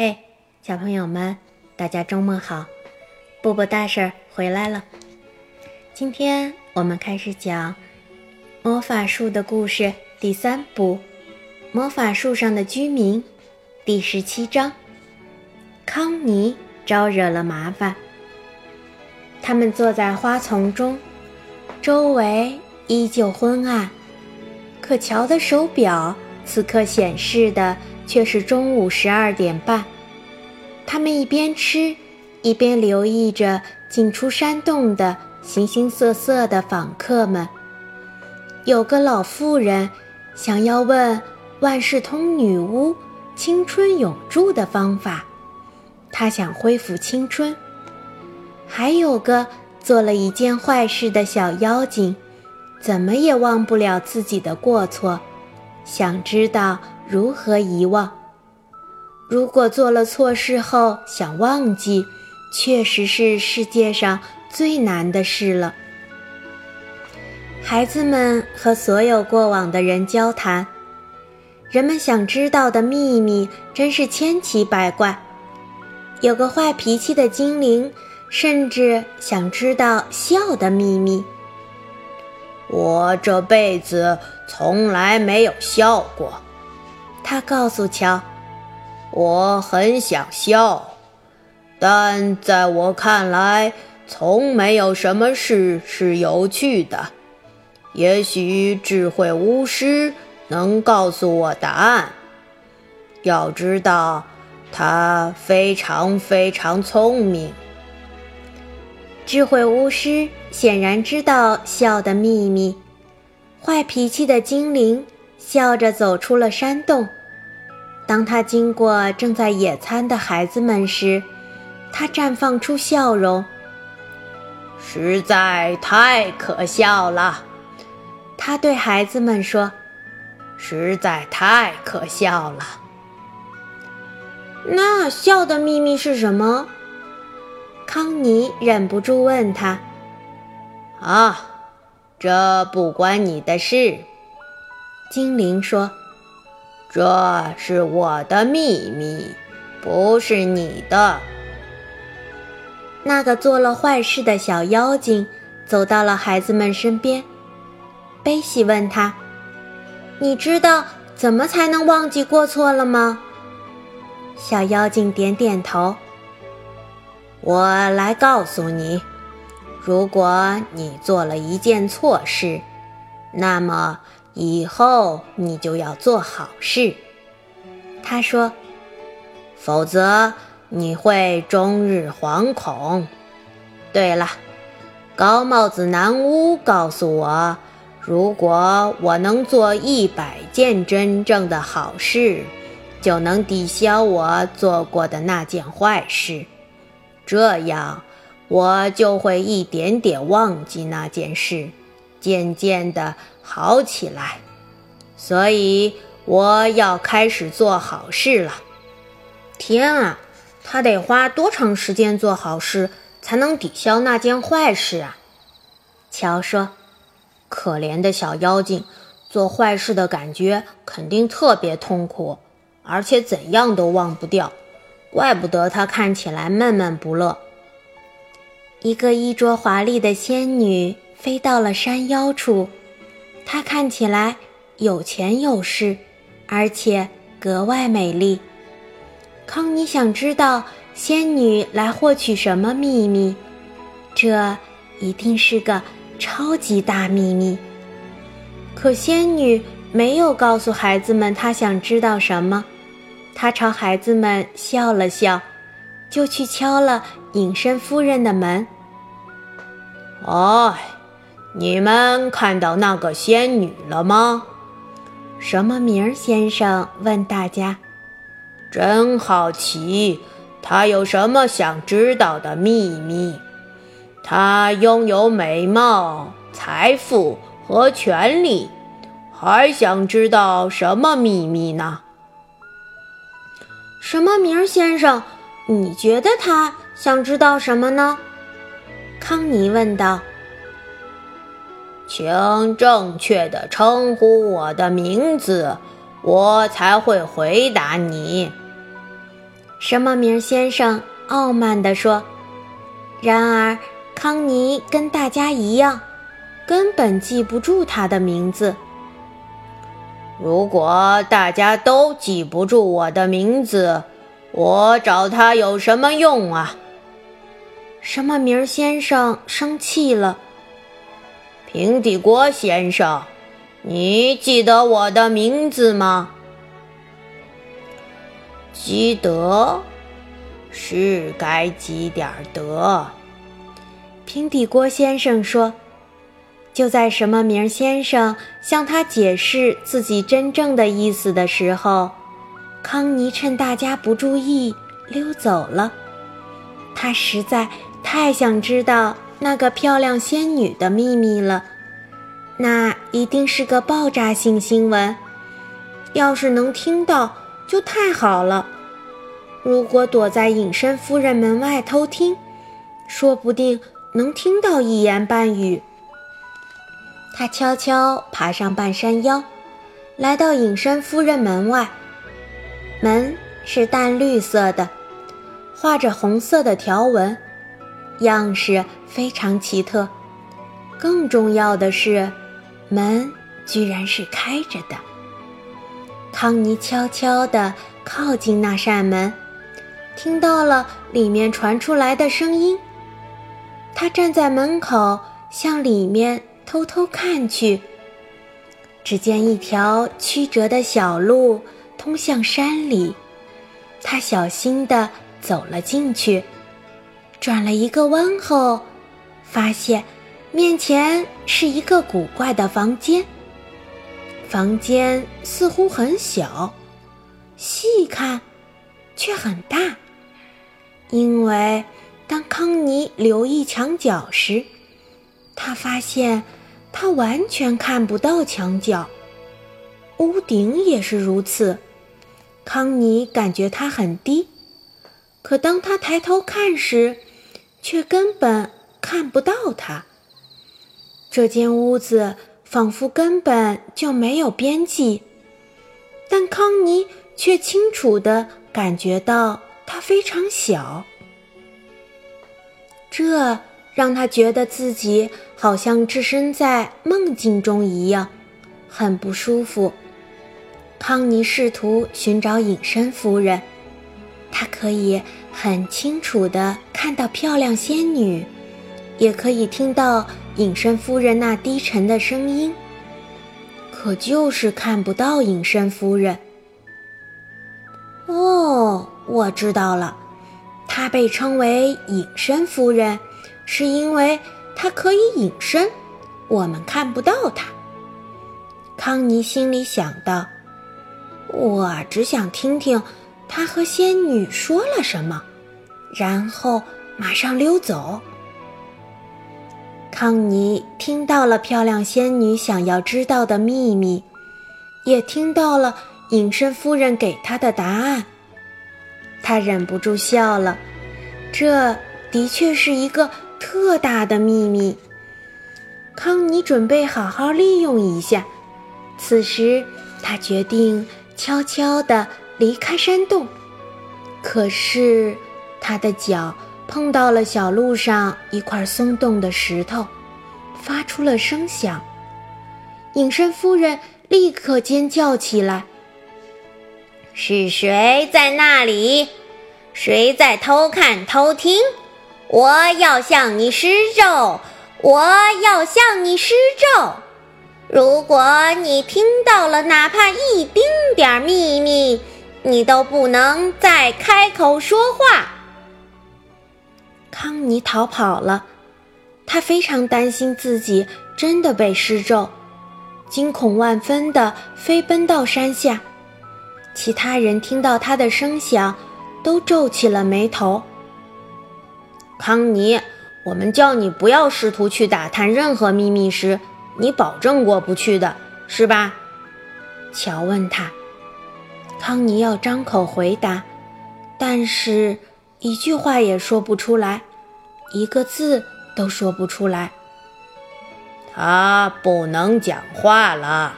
嘿，小朋友们，大家周末好！波波大婶回来了。今天我们开始讲《魔法树的故事》第三部《魔法树上的居民》第十七章。康妮招惹了麻烦。他们坐在花丛中，周围依旧昏暗，可乔的手表此刻显示的。却是中午十二点半，他们一边吃，一边留意着进出山洞的形形色色的访客们。有个老妇人想要问万事通女巫青春永驻的方法，她想恢复青春。还有个做了一件坏事的小妖精，怎么也忘不了自己的过错，想知道。如何遗忘？如果做了错事后想忘记，确实是世界上最难的事了。孩子们和所有过往的人交谈，人们想知道的秘密真是千奇百怪。有个坏脾气的精灵，甚至想知道笑的秘密。我这辈子从来没有笑过。他告诉乔：“我很想笑，但在我看来，从没有什么事是有趣的。也许智慧巫师能告诉我答案。要知道，他非常非常聪明。智慧巫师显然知道笑的秘密。坏脾气的精灵笑着走出了山洞。”当他经过正在野餐的孩子们时，他绽放出笑容。实在太可笑了，他对孩子们说：“实在太可笑了。”那笑的秘密是什么？康妮忍不住问他。“啊，这不关你的事。”精灵说。这是我的秘密，不是你的。那个做了坏事的小妖精走到了孩子们身边，贝西问他：“你知道怎么才能忘记过错了吗？”小妖精点点头：“我来告诉你，如果你做了一件错事，那么……”以后你就要做好事，他说，否则你会终日惶恐。对了，高帽子男巫告诉我，如果我能做一百件真正的好事，就能抵消我做过的那件坏事，这样我就会一点点忘记那件事。渐渐的好起来，所以我要开始做好事了。天啊，他得花多长时间做好事才能抵消那件坏事啊？乔说：“可怜的小妖精，做坏事的感觉肯定特别痛苦，而且怎样都忘不掉，怪不得他看起来闷闷不乐。”一个衣着华丽的仙女。飞到了山腰处，她看起来有钱有势，而且格外美丽。康妮想知道仙女来获取什么秘密，这一定是个超级大秘密。可仙女没有告诉孩子们她想知道什么，她朝孩子们笑了笑，就去敲了隐身夫人的门。哎。你们看到那个仙女了吗？什么名儿先生问大家。真好奇，她有什么想知道的秘密？她拥有美貌、财富和权力，还想知道什么秘密呢？什么名儿先生？你觉得他想知道什么呢？康妮问道。请正确的称呼我的名字，我才会回答你。什么名先生傲慢地说。然而，康妮跟大家一样，根本记不住他的名字。如果大家都记不住我的名字，我找他有什么用啊？什么名先生生气了。平底锅先生，你记得我的名字吗？积德是该积点德。平底锅先生说。就在什么名先生向他解释自己真正的意思的时候，康妮趁大家不注意溜走了。他实在太想知道那个漂亮仙女的秘密了，那一定是个爆炸性新闻。要是能听到，就太好了。如果躲在隐身夫人门外偷听，说不定能听到一言半语。他悄悄爬上半山腰，来到隐身夫人门外。门是淡绿色的，画着红色的条纹，样式非常奇特。更重要的是，门居然是开着的。康妮悄悄地靠近那扇门，听到了里面传出来的声音。他站在门口，向里面。偷偷看去，只见一条曲折的小路通向山里。他小心地走了进去，转了一个弯后，发现面前是一个古怪的房间。房间似乎很小，细看却很大。因为当康妮留意墙角时，他发现。他完全看不到墙角，屋顶也是如此。康妮感觉它很低，可当他抬头看时，却根本看不到它。这间屋子仿佛根本就没有边际，但康妮却清楚地感觉到它非常小。这。让他觉得自己好像置身在梦境中一样，很不舒服。康妮试图寻找隐身夫人，他可以很清楚地看到漂亮仙女，也可以听到隐身夫人那低沉的声音，可就是看不到隐身夫人。哦，我知道了，她被称为隐身夫人。是因为她可以隐身，我们看不到她。康妮心里想到：“我只想听听他和仙女说了什么，然后马上溜走。”康妮听到了漂亮仙女想要知道的秘密，也听到了隐身夫人给她的答案。她忍不住笑了，这的确是一个。特大的秘密，康妮准备好好利用一下。此时，他决定悄悄地离开山洞。可是，他的脚碰到了小路上一块松动的石头，发出了声响。隐身夫人立刻尖叫起来：“是谁在那里？谁在偷看偷听？”我要向你施咒，我要向你施咒。如果你听到了哪怕一丁点儿秘密，你都不能再开口说话。康妮逃跑了，他非常担心自己真的被施咒，惊恐万分地飞奔到山下。其他人听到他的声响，都皱起了眉头。康妮，我们叫你不要试图去打探任何秘密时，你保证过不去的，是吧？乔问他。康妮要张口回答，但是一句话也说不出来，一个字都说不出来。他不能讲话了。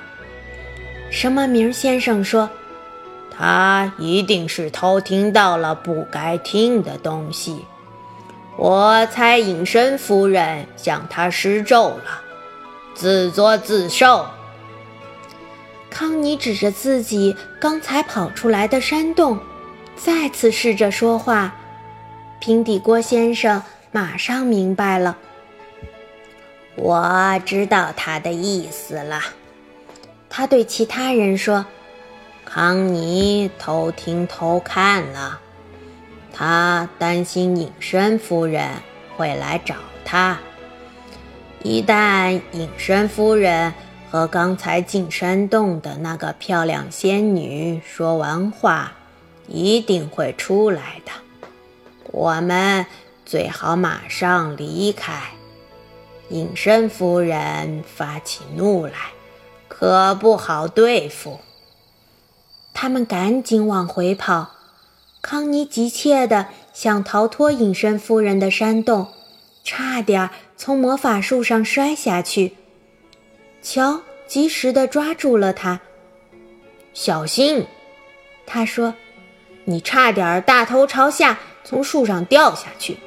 什么名先生说，他一定是偷听到了不该听的东西。我猜隐身夫人向他施咒了，自作自受。康妮指着自己刚才跑出来的山洞，再次试着说话。平底锅先生马上明白了。我知道他的意思了，他对其他人说：“康妮偷听偷看了，他担心隐身夫人会来找他。一旦隐身夫人和刚才进山洞的那个漂亮仙女说完话，一定会出来的。我们最好马上离开。”隐身夫人发起怒来，可不好对付。他们赶紧往回跑。康妮急切地想逃脱隐身夫人的山洞，差点从魔法树上摔下去。乔及时的抓住了他。小心，他说：“你差点大头朝下从树上掉下去。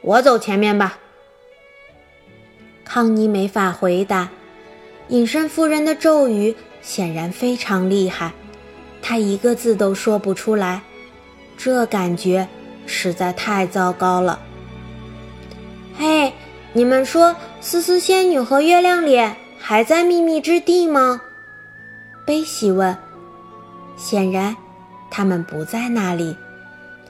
我走前面吧。”康妮没法回答，隐身夫人的咒语显然非常厉害，她一个字都说不出来，这感觉实在太糟糕了。嘿，你们说思思仙女和月亮脸还在秘密之地吗？贝西问。显然，他们不在那里。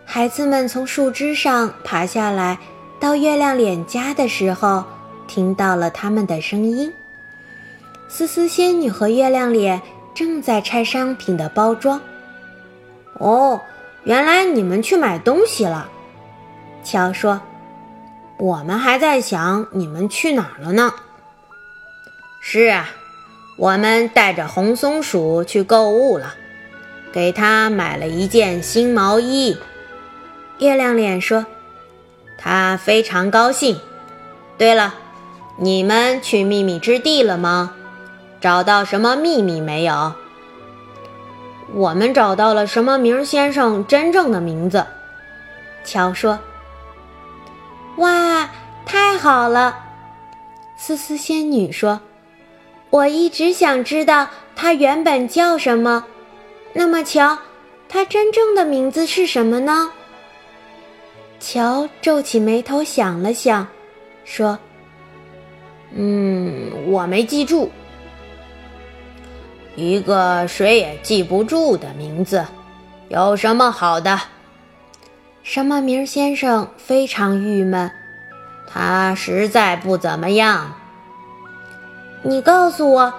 孩子们从树枝上爬下来，到月亮脸家的时候。听到了他们的声音，思思仙女和月亮脸正在拆商品的包装。哦，原来你们去买东西了，乔说。我们还在想你们去哪儿了呢。是啊，我们带着红松鼠去购物了，给他买了一件新毛衣。月亮脸说，他非常高兴。对了。你们去秘密之地了吗？找到什么秘密没有？我们找到了什么明先生真正的名字。乔说：“哇，太好了！”思思仙女说：“我一直想知道他原本叫什么。那么，乔，他真正的名字是什么呢？”乔皱起眉头想了想，说。嗯，我没记住一个谁也记不住的名字，有什么好的？什么名先生非常郁闷，他实在不怎么样。你告诉我，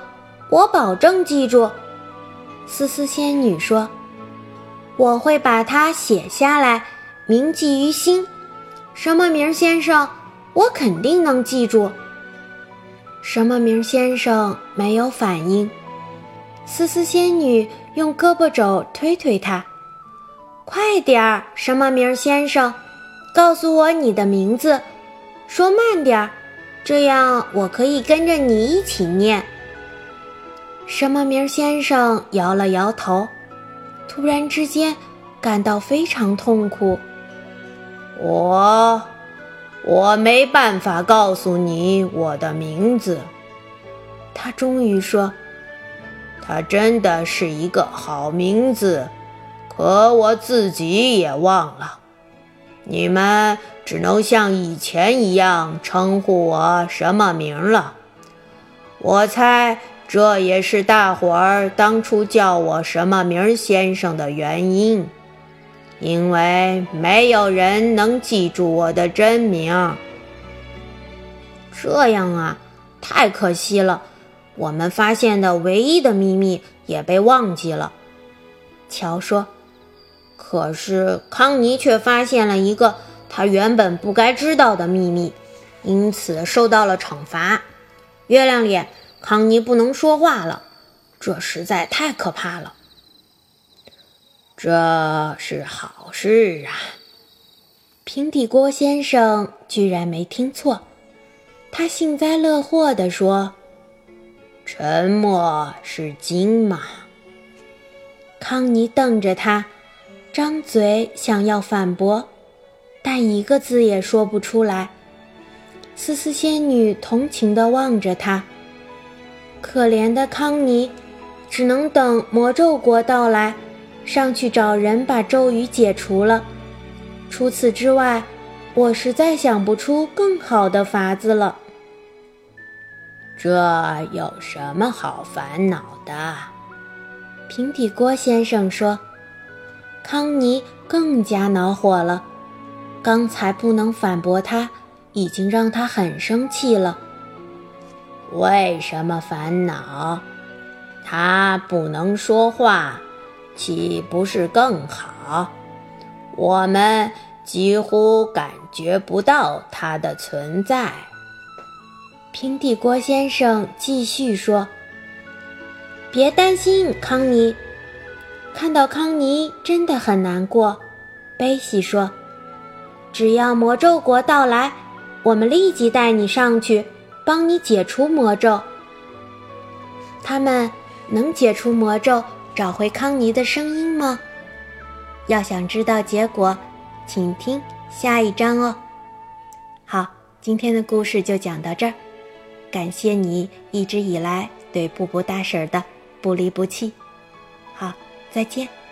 我保证记住。思思仙女说：“我会把它写下来，铭记于心。什么名先生，我肯定能记住。”什么名先生没有反应？思思仙女用胳膊肘推推他，快点儿！什么名先生，告诉我你的名字，说慢点儿，这样我可以跟着你一起念。什么名先生摇了摇头，突然之间感到非常痛苦。我。我没办法告诉你我的名字，他终于说：“他真的是一个好名字，可我自己也忘了。你们只能像以前一样称呼我什么名了。我猜这也是大伙儿当初叫我什么名先生的原因。”因为没有人能记住我的真名，这样啊，太可惜了。我们发现的唯一的秘密也被忘记了。乔说：“可是康妮却发现了一个他原本不该知道的秘密，因此受到了惩罚。月亮脸，康妮不能说话了，这实在太可怕了。”这是好事啊！平底锅先生居然没听错，他幸灾乐祸地说：“沉默是金嘛。”康妮瞪着他，张嘴想要反驳，但一个字也说不出来。思思仙女同情地望着他，可怜的康妮，只能等魔咒国到来，上去找人把咒语解除了。除此之外，我实在想不出更好的法子了。这有什么好烦恼的？平底锅先生说。康妮更加恼火了，刚才不能反驳他，已经让他很生气了。为什么烦恼？他不能说话，岂不是更好？我们几乎感觉不到他的存在。平底锅先生继续说：“别担心，康妮。”看到康妮真的很难过，贝西说：“只要魔咒国到来，我们立即带你上去，帮你解除魔咒。他们能解除魔咒，找回康妮的声音吗？要想知道结果，请听下一章哦。好，今天的故事就讲到这儿，感谢你一直以来对布布大婶的不离不弃。”再见。